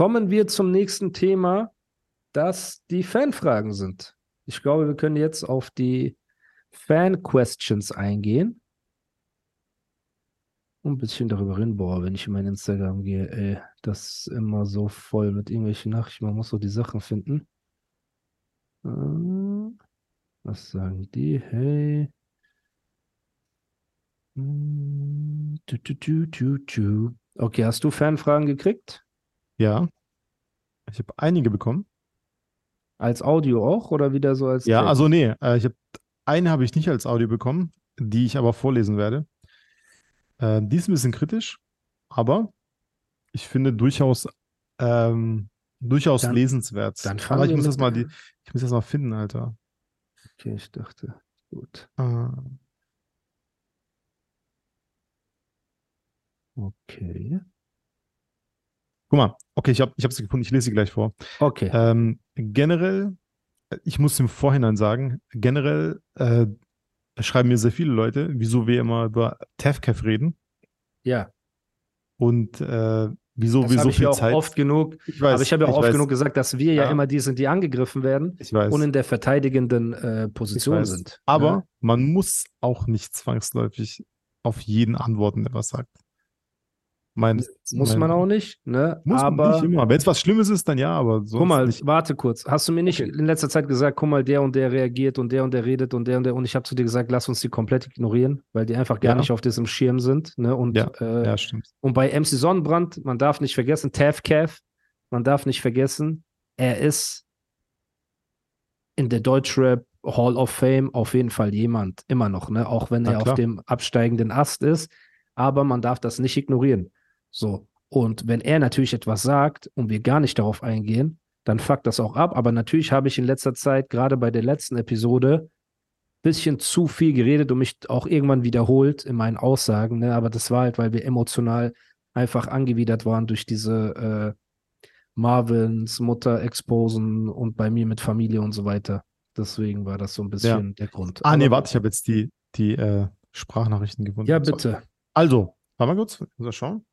Kommen wir zum nächsten Thema, das die Fanfragen sind. Ich glaube, wir können jetzt auf die Fan-Questions eingehen. Und ein bisschen darüber reden. Boah, wenn ich in mein Instagram gehe, ey, das ist immer so voll mit irgendwelchen Nachrichten. Man muss so die Sachen finden. Äh, Was sagen die? Hey. Hm. Okay, hast du Fanfragen gekriegt? Ja. Ich habe einige bekommen. Als Audio auch oder wieder so als Ja, Text? also nee, äh, ich habe eine habe ich nicht als Audio bekommen, die ich aber vorlesen werde. Äh, die ist ein bisschen kritisch, aber ich finde durchaus ähm, durchaus Dann- lesenswert. dann aber ich muss das mal die, ich muss das mal finden, Alter. Okay, ich dachte, gut. Äh, Okay. Guck mal, okay, ich habe ich gefunden, ich lese sie gleich vor. Okay. Ähm, generell, ich muss im Vorhinein sagen, generell äh, schreiben mir sehr viele Leute, wieso wir immer über TAFCAF reden ja, und äh, wieso das wir so viel ja auch Zeit. oft genug. ich weiß, aber ich habe ja auch oft weiß, genug gesagt, dass wir ja, Ja. immer die sind, die angegriffen werden und in der verteidigenden äh, Position sind. Aber Ja? man muss auch nicht zwangsläufig auf jeden antworten, der was sagt. Mein, Muss mein, man auch nicht, ne? Muss aber man nicht immer. Wenn es was Schlimmes ist, dann ja, aber sonst guck mal, nicht. warte kurz. Hast du mir nicht Okay. in letzter Zeit gesagt, guck mal, der und der reagiert und der und der redet und der und der und ich habe zu dir gesagt, lass uns die komplett ignorieren, weil die einfach gar Ja. nicht auf diesem Schirm sind, ne? Und Ja, äh, Ja, stimmt. Und bei MC Sonnenbrand, man darf nicht vergessen, Tav Cav, man darf nicht vergessen, er ist in der Deutschrap Hall of Fame auf jeden Fall jemand, immer noch, ne? Auch wenn Na er auf klar. dem absteigenden Ast ist. Aber man darf das nicht ignorieren. So. Und wenn er natürlich etwas sagt und wir gar nicht darauf eingehen, dann fuckt das auch ab. Aber natürlich habe ich in letzter Zeit, gerade bei der letzten Episode, bisschen zu viel geredet und mich auch irgendwann wiederholt in meinen Aussagen. Ne? Aber das war halt, weil wir emotional einfach angewidert waren durch diese äh, Marvins Mutter exposen und bei mir mit Familie und so weiter. Deswegen war das so ein bisschen der Grund. Ah, nee, warte, ich habe jetzt die, die äh, Sprachnachrichten gefunden. Ja, bitte. Also, warte mal kurz, muss mal schauen.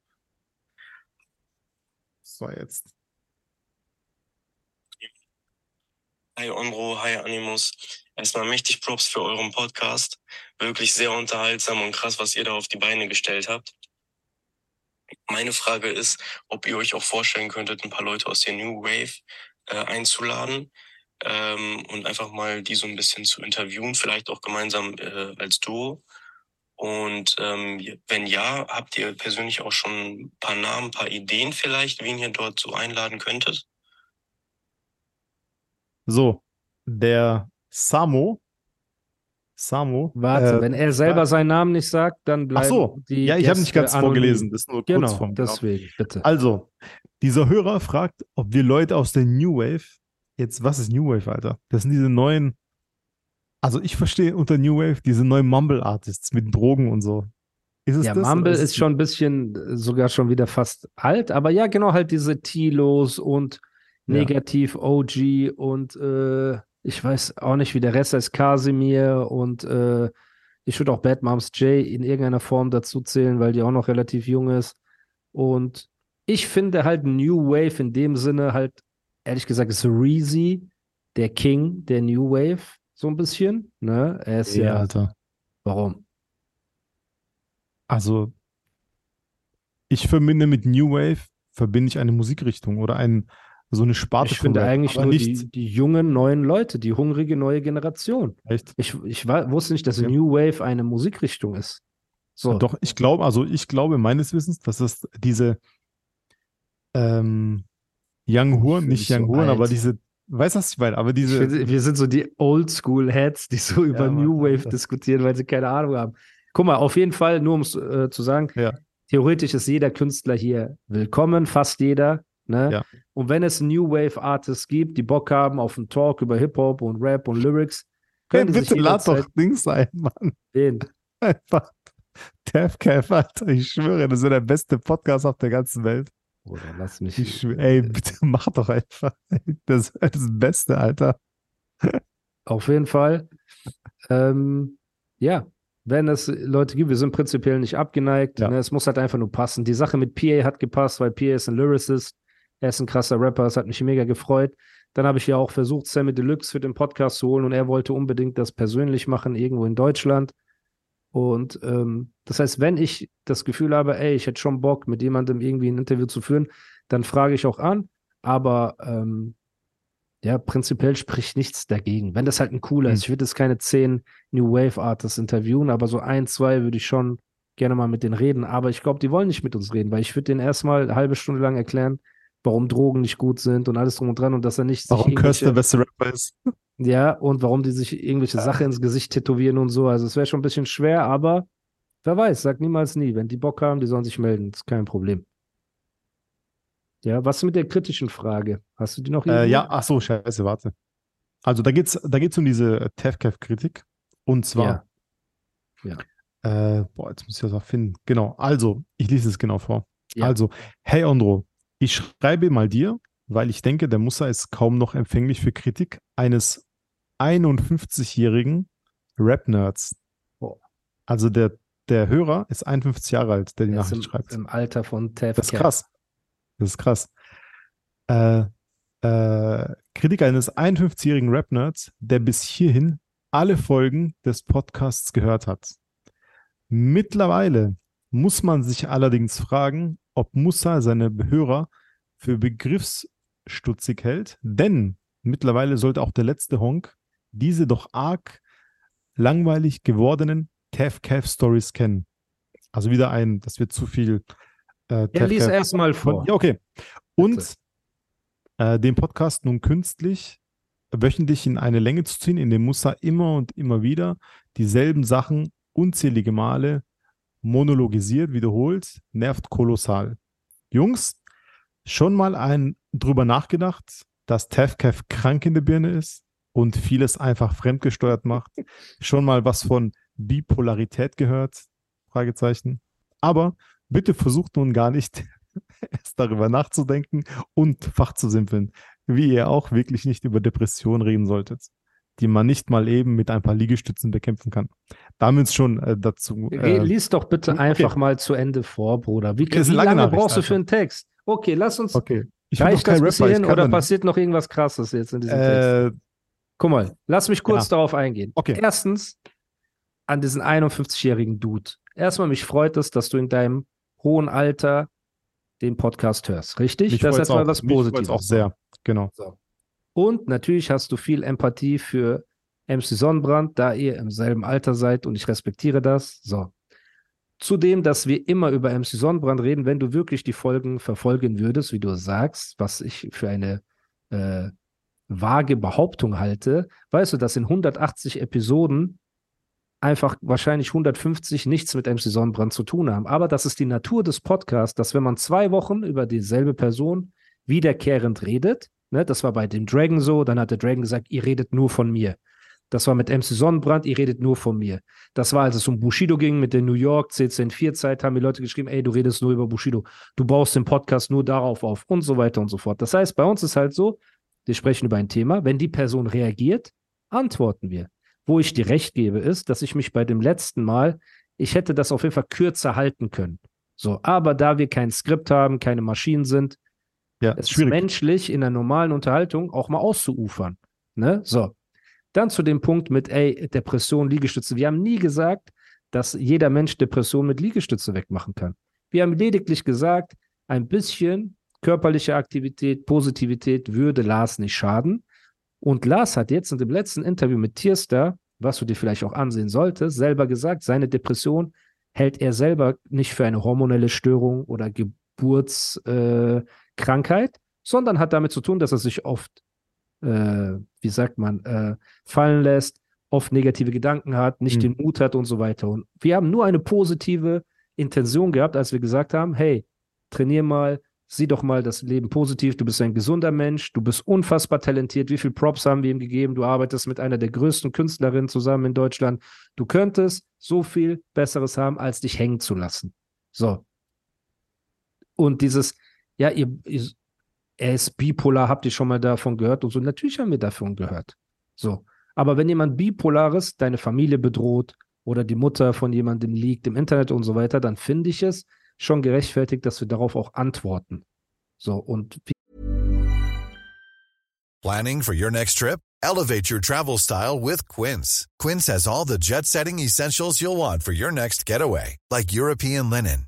So, jetzt. Hi Onro, hi Animus. Erstmal mächtig Props für euren Podcast. Wirklich sehr unterhaltsam und krass, was ihr da auf die Beine gestellt habt. Meine Frage ist, ob ihr euch auch vorstellen könntet, ein paar Leute aus der New Wave äh, einzuladen ähm, und einfach mal die so ein bisschen zu interviewen, vielleicht auch gemeinsam äh, als Duo. Und ähm, wenn ja, habt ihr persönlich auch schon ein paar Namen, ein paar Ideen vielleicht, wen ihr dort so einladen könntet? So, der Samo. Samo. Warte, äh, wenn er selber seinen Namen nicht sagt, dann Ach bleiben so, die ja, ich habe nicht ganz anonym. vorgelesen, das ist nur Genau, Kurzform. Genau. deswegen, bitte. Also, dieser Hörer fragt, ob wir Leute aus der New Wave, jetzt, was ist New Wave, Alter? Das sind diese neuen, also ich verstehe unter New Wave diese neuen Mumble-Artists mit Drogen und so. Ist es Ja, das? Mumble oder ist schon ein bisschen, äh, sogar schon wieder fast alt, aber ja, genau, halt diese Tilos und Ja. Negativ OG und äh, ich weiß auch nicht, wie der Rest ist, Casimir und äh, ich würde auch Bad Moms J in irgendeiner Form dazu zählen, weil die auch noch relativ jung ist. Und ich finde halt New Wave in dem Sinne halt, ehrlich gesagt, ist Reezy der King der New Wave, so ein bisschen. Ne? Er ist Ja, ja, Alter. warum? Also, ich verbinde mit New Wave, verbinde ich eine Musikrichtung oder ein, so eine Sparte Ich finde Rap, eigentlich nur nicht, die, die jungen, neuen Leute, die hungrige neue Generation. echt. Ich, ich wa- wusste nicht, dass Ja. New Wave eine Musikrichtung ist. So, Doch, ich glaube, also ich glaube meines Wissens, dass das diese ähm, Young Horn, fühl nicht mich so Young Horn, aber diese, weißt du, was ich meine? Aber diese, finde, wir sind so die Oldschool-Heads, die so über Mann, New Wave diskutieren, weil sie keine Ahnung haben. Guck mal, auf jeden Fall, nur um es äh, zu sagen, Ja. theoretisch ist jeder Künstler hier willkommen, fast jeder. Ne? Ja. Und wenn es New Wave Artists gibt, die Bock haben auf einen Talk über Hip-Hop und Rap und Lyrics, Hey, können sich bitte lad doch Dings ein, Mann. wählen. Einfach. Tafcaf, Alter, ich schwöre, das ist der beste Podcast auf der ganzen Welt. Oder lass mich. Ich ey, bitte mach doch einfach. Das ist das Beste, Alter. Auf jeden Fall. Ähm, ja, wenn es Leute gibt, wir sind prinzipiell nicht abgeneigt. Ja. Ne, es muss halt einfach nur passen. Die Sache mit PA hat gepasst, weil PA ist ein Lyricist. Er ist ein krasser Rapper. Es hat mich mega gefreut. Dann habe ich ja auch versucht, Sammy Deluxe für den Podcast zu holen und er wollte unbedingt das persönlich machen, irgendwo in Deutschland. Und ähm, das heißt, wenn ich das Gefühl habe, ey, ich hätte schon Bock, mit jemandem irgendwie ein Interview zu führen, dann frage ich auch an. Aber ähm, ja, prinzipiell spricht nichts dagegen. Wenn das halt ein cooler Hm. ist, ich würde jetzt keine zehn New Wave Artists interviewen, aber so ein, zwei würde ich schon gerne mal mit denen reden. Aber ich glaube, die wollen nicht mit uns reden, weil ich würde denen erstmal eine halbe Stunde lang erklären, warum Drogen nicht gut sind und alles drum und dran und dass er nicht Warum Curse der beste Rapper ist. ja, und warum die sich irgendwelche Sachen ins Gesicht tätowieren und so. Also es wäre schon ein bisschen schwer, aber wer weiß, sag niemals nie. Wenn die Bock haben, die sollen sich melden, ist kein Problem. Ja, was mit der kritischen Frage? Hast du die noch Äh, ja, ach so, scheiße, warte. Also da geht's, da geht's um diese Tafcaf-Kritik. Und zwar, Ja. äh, boah, jetzt muss ich das auch finden. Genau, also, ich lese es genau vor. Ja. Also, hey Ondro, ich schreibe mal dir, weil ich denke, der Musa ist kaum noch empfänglich für Kritik eines 51-jährigen Rap-Nerds. Also der, der Hörer ist 51 Jahre alt, der die Er Nachricht im, schreibt. im Alter von Tev Das ist krass. Das ist krass. Äh, äh, Kritiker eines 51-jährigen Rap-Nerds, der bis hierhin alle Folgen des Podcasts gehört hat. Mittlerweile muss man sich allerdings fragen, ob Musa seine Hörer für begriffsstutzig hält, denn mittlerweile sollte auch der letzte Honk diese doch arg langweilig gewordenen Tav-Cav-Stories kennen. Also wieder ein, das wird zu viel. Äh, Ja, lies erstmal von, vor. ja, okay. Und äh, den Podcast nun künstlich wöchentlich in eine Länge zu ziehen, in dem Musa immer und immer wieder dieselben Sachen unzählige Male monologisiert, wiederholt, nervt kolossal. Jungs, schon mal ein drüber nachgedacht, dass Tefkev krank in der Birne ist und vieles einfach fremdgesteuert macht? Schon mal was von Bipolarität gehört? Fragezeichen. Aber bitte versucht nun gar nicht erst darüber nachzudenken und fachzusimpeln, wie ihr auch wirklich nicht über Depressionen reden solltet, die man nicht mal eben mit ein paar Liegestützen bekämpfen kann. Damit schon äh, dazu. Äh, Lies doch bitte okay. einfach mal zu Ende vor, Bruder. Wie, wie lange lange brauchst du für einen Text? Okay, lass uns. okay. Ich Reicht das bis hierhin oder passiert noch irgendwas Krasses jetzt in diesem Text? Äh, Guck mal, lass mich kurz Ja. darauf eingehen. Okay. Erstens an diesen 51-jährigen Dude. Erstmal, mich freut es, dass du in deinem hohen Alter den Podcast hörst, richtig? mich das ist erstmal was mich Positives. auch sehr. Genau. Und natürlich hast du viel Empathie für MC Sonnenbrand, da ihr im selben Alter seid und ich respektiere das. So. Zudem, dass wir immer über MC Sonnenbrand reden, wenn du wirklich die Folgen verfolgen würdest, wie du sagst, was ich für eine äh, vage Behauptung halte, weißt du, dass in 180 Episoden einfach wahrscheinlich 150 nichts mit MC Sonnenbrand zu tun haben. Aber das ist die Natur des Podcasts, dass wenn man zwei Wochen über dieselbe Person wiederkehrend redet, ne, das war bei dem Dragon so, dann hat der Dragon gesagt, ihr redet nur von mir. Das war mit MC Sonnenbrand, ihr redet nur von mir. Das war, als es um Bushido ging, mit der New York CCN4-Zeit, haben die Leute geschrieben, ey, du redest nur über Bushido. Du baust den Podcast nur darauf auf und so weiter und so fort. Das heißt, bei uns ist halt so, wir sprechen über ein Thema, wenn die Person reagiert, antworten wir. Wo ich dir recht gebe, ist, dass ich mich bei dem letzten Mal, ich hätte das auf jeden Fall kürzer halten können. So, aber da wir kein Skript haben, keine Maschinen sind, Ja, es ist schwierig. menschlich in einer normalen Unterhaltung auch mal auszuufern. Ne? So. Dann zu dem Punkt mit, ey, Depression, Liegestütze. Wir haben nie gesagt, dass jeder Mensch Depression mit Liegestütze wegmachen kann. Wir haben lediglich gesagt, ein bisschen körperliche Aktivität, Positivität würde Lars nicht schaden. Und Lars hat jetzt in dem letzten Interview mit Tierstar, was du dir vielleicht auch ansehen solltest, selber gesagt, seine Depression hält er selber nicht für eine hormonelle Störung oder Geburtskrankheit, äh, Krankheit, sondern hat damit zu tun, dass er sich oft, äh, wie sagt man, äh, fallen lässt, oft negative Gedanken hat, nicht Hm. den Mut hat und so weiter. Und wir haben nur eine positive Intention gehabt, als wir gesagt haben, hey, trainier mal, sieh doch mal das Leben positiv, du bist ein gesunder Mensch, du bist unfassbar talentiert, wie viel Props haben wir ihm gegeben, du arbeitest mit einer der größten Künstlerinnen zusammen in Deutschland, du könntest so viel Besseres haben, als dich hängen zu lassen. So. Und dieses, ja, ihr, ihr er ist bipolar, habt ihr schon mal davon gehört und so, natürlich haben wir davon gehört. So. Aber wenn jemand bipolares deine Familie bedroht oder die Mutter von jemandem liegt im Internet und so weiter, dann finde ich es, schon gerechtfertigt, dass wir darauf auch antworten. So und Planning for your next trip? Elevate your travel style with Quince. Quince has all the jet-setting essentials you'll want for your next getaway, like European linen,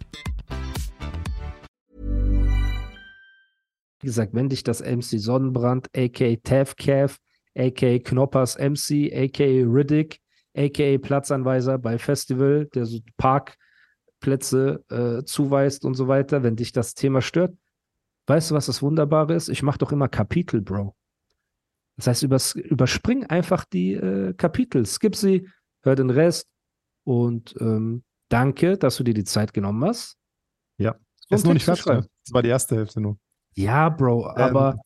wie gesagt, wenn dich das MC Sonnenbrand, aka Tavcav, aka Knoppers MC, aka Riddick, aka Platzanweiser bei Festival, der so Parkplätze äh, zuweist und so weiter, wenn dich das Thema stört, weißt du, was das Wunderbare ist? Ich mache doch immer Kapitel, Bro. Das heißt, übers, überspring einfach die äh, Kapitel, skip sie, hör den Rest und ähm, danke, dass du dir die Zeit genommen hast. Ja. Ist noch nicht fertig. Das war die erste Hälfte nur. Ja, Bro, aber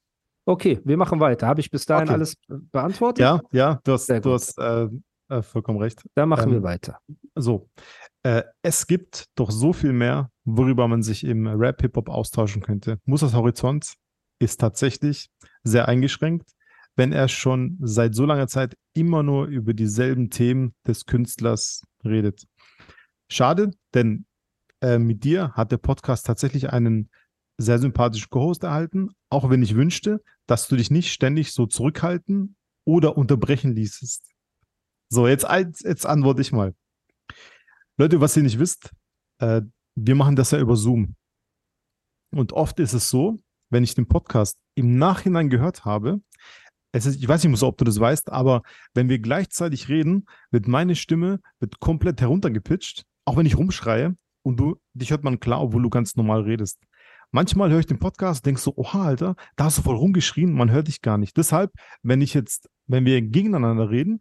okay, wir machen weiter. Habe ich bis dahin Okay. alles beantwortet? Ja, ja, du hast, du hast äh, äh, vollkommen recht. Dann machen wir Ähm, weiter. So, äh, es gibt doch so viel mehr, worüber man sich im Rap-Hip-Hop austauschen könnte. Musas Horizont ist tatsächlich sehr eingeschränkt, wenn er schon seit so langer Zeit immer nur über dieselben Themen des Künstlers redet. Schade, denn äh, mit dir hat der Podcast tatsächlich einen sehr sympathischen Co-Host erhalten, auch wenn ich wünschte, dass du dich nicht ständig so zurückhalten oder unterbrechen ließest. So, jetzt, jetzt antworte ich mal. Leute, was ihr nicht wisst, äh, wir machen das ja über Zoom. Und oft ist es so, wenn ich den Podcast im Nachhinein gehört habe, ist, ich weiß nicht, ob du das weißt, aber wenn wir gleichzeitig reden, wird meine Stimme wird komplett heruntergepitcht, auch wenn ich rumschreie und du, dich hört man klar, obwohl du ganz normal redest. Manchmal höre ich den Podcast und denk so, oha, Alter, da hast du voll rumgeschrien, man hört dich gar nicht. Deshalb, wenn ich jetzt, wenn wir gegeneinander reden,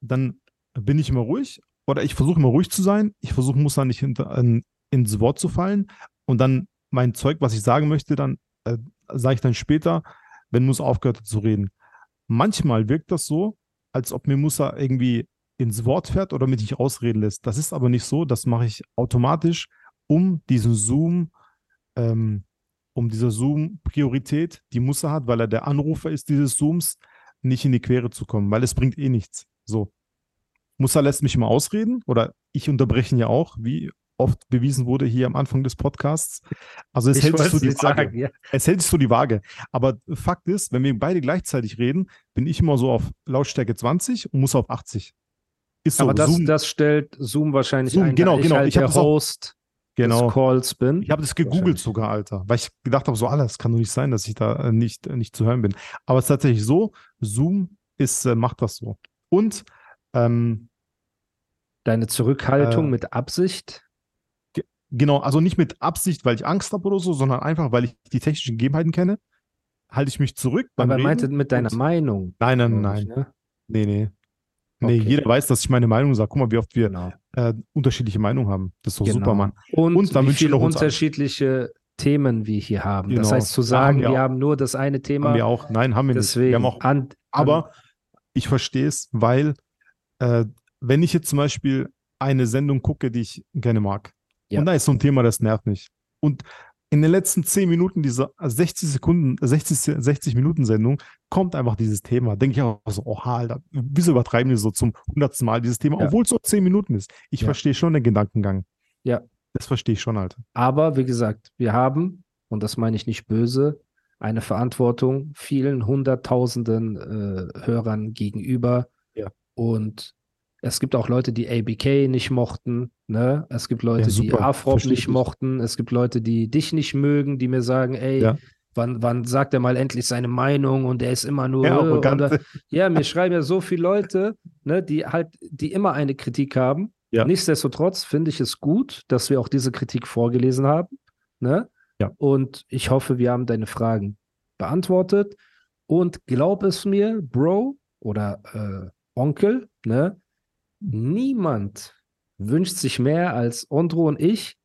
dann bin ich immer ruhig oder ich versuche immer ruhig zu sein. Ich versuche, muss dann nicht hinter, in, ins Wort zu fallen und dann mein Zeug, was ich sagen möchte, dann äh, sage ich dann später, wenn Musa aufgehört hat zu reden. Manchmal wirkt das so, als ob mir Musa irgendwie ins Wort fährt oder mich nicht ausreden lässt. Das ist aber nicht so. Das mache ich automatisch, um diesen Zoom, ähm, um dieser Zoom-Priorität, die Musa hat, weil er der Anrufer ist dieses Zooms, nicht in die Quere zu kommen, weil es bringt eh nichts. So. Musa lässt mich immer ausreden oder ich unterbreche ihn ja auch, wie oft bewiesen wurde hier am Anfang des Podcasts. Also es Ich hält sich so die Waage. sagen, ja. Es hält sich so die Waage. Aber Fakt ist, wenn wir beide gleichzeitig reden, bin ich immer so auf Lautstärke 20 und muss auf 80. Ist so. Aber das, Zoom, das stellt Zoom wahrscheinlich Zoom, ein, genau, da genau. ich halt Ich der Host genau. des Calls bin. Ich habe das gegoogelt sogar, Alter, weil ich gedacht habe, so alles kann doch nicht sein, dass ich da äh, nicht, äh, nicht zu hören bin. Aber es ist tatsächlich so, Zoom ist, äh, macht das so. Und ähm, Deine Zurückhaltung Äh, mit Absicht. Genau, also nicht mit Absicht, weil ich Angst habe oder so, sondern einfach, weil ich die technischen Gegebenheiten kenne, halte ich mich zurück. beim Aber er meinte mit deiner Meinung. Nein, nein, nein. ich, ne? Nee, nee. Nee, Okay. jeder weiß, dass ich meine Meinung sage. Guck mal, wie oft wir Genau. äh, unterschiedliche Meinungen haben. Das ist doch genau. super, Mann. Und, Und dann wie viele unterschiedliche Themen wir hier haben. Das Genau. heißt, zu Ja, sagen, haben wir wir haben nur das eine Thema. Haben wir auch. Nein, haben wir nicht. Deswegen. Wir haben auch, an, aber ich verstehe es, weil äh, wenn ich jetzt zum Beispiel eine Sendung gucke, die ich gerne mag, Ja. und da ist so ein Thema, das nervt mich. Und in den letzten 10 Minuten dieser 60 Sekunden, 60, 60 Minuten Sendung kommt einfach dieses Thema. Denke ich auch so, oh, Alter, wieso übertreiben die so zum hundertsten Mal dieses Thema, Ja. obwohl es nur 10 Minuten ist. Ich Ja. verstehe schon den Gedankengang. Ja. Das verstehe ich schon, Alter. Aber wie gesagt, wir haben, und das meine ich nicht böse, eine Verantwortung vielen hunderttausenden äh, Hörern gegenüber. Ja. Und es gibt auch Leute, die ABK nicht mochten. Ne? Es gibt Leute, Ja, die. Afrop nicht ich. mochten. Es gibt Leute, die dich nicht mögen, die mir sagen, ey, Ja. wann, wann sagt er mal endlich seine Meinung und er ist immer nur. Ja, äh, ja, mir schreiben ja so viele Leute, ne, die halt, die immer eine Kritik haben. Ja. Nichtsdestotrotz finde ich es gut, dass wir auch diese Kritik vorgelesen haben. Ne? Ja. Und ich hoffe, wir haben deine Fragen beantwortet. Und glaub es mir, Bro oder äh, Onkel, ne? Niemand wünscht sich mehr als Ondro und ich,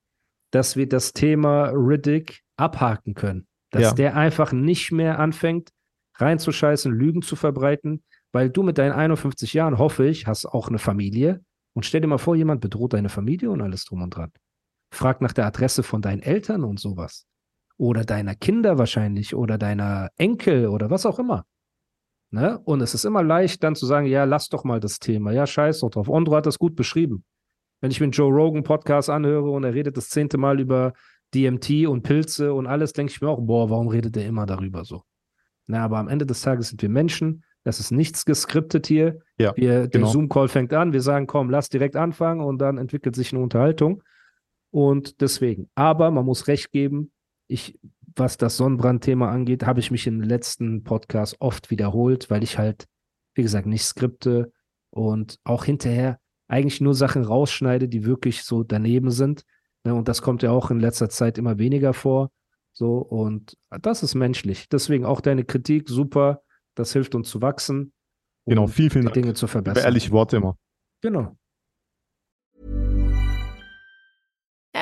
dass wir das Thema Riddick abhaken können. Dass Ja. der einfach nicht mehr anfängt, reinzuscheißen, Lügen zu verbreiten, weil du mit deinen 51 Jahren, hoffe ich, hast auch eine Familie. Und stell dir mal vor, jemand bedroht deine Familie und alles drum und dran. Frag nach der Adresse von deinen Eltern und sowas. Oder deiner Kinder wahrscheinlich oder deiner Enkel oder was auch immer. Ne? Und es ist immer leicht, dann zu sagen, ja, lass doch mal das Thema. Ja, scheiß doch drauf. Ondro hat das gut beschrieben. Wenn ich mir einen Joe Rogan Podcast anhöre und er redet das zehnte Mal über DMT und Pilze und alles, denke ich mir auch, boah, warum redet er immer darüber so? Na, aber am Ende des Tages sind wir Menschen. Das ist nichts geskriptet hier. Ja, wir, Der genau. Zoom-Call fängt an. Wir sagen, komm, lass direkt anfangen und dann entwickelt sich eine Unterhaltung. Und deswegen. Aber man muss recht geben, ich, was das Sonnenbrandthema angeht, habe ich mich im letzten Podcast oft wiederholt, weil ich halt, wie gesagt, nicht skripte und auch hinterher eigentlich nur Sachen rausschneide, die wirklich so daneben sind. Ne, und das kommt ja auch in letzter Zeit immer weniger vor. So, und das ist menschlich. Deswegen auch deine Kritik, super. Das hilft uns zu wachsen. Genau, vielen, vielen Dank. Dinge zu verbessern. ehrliche Worte immer. Genau.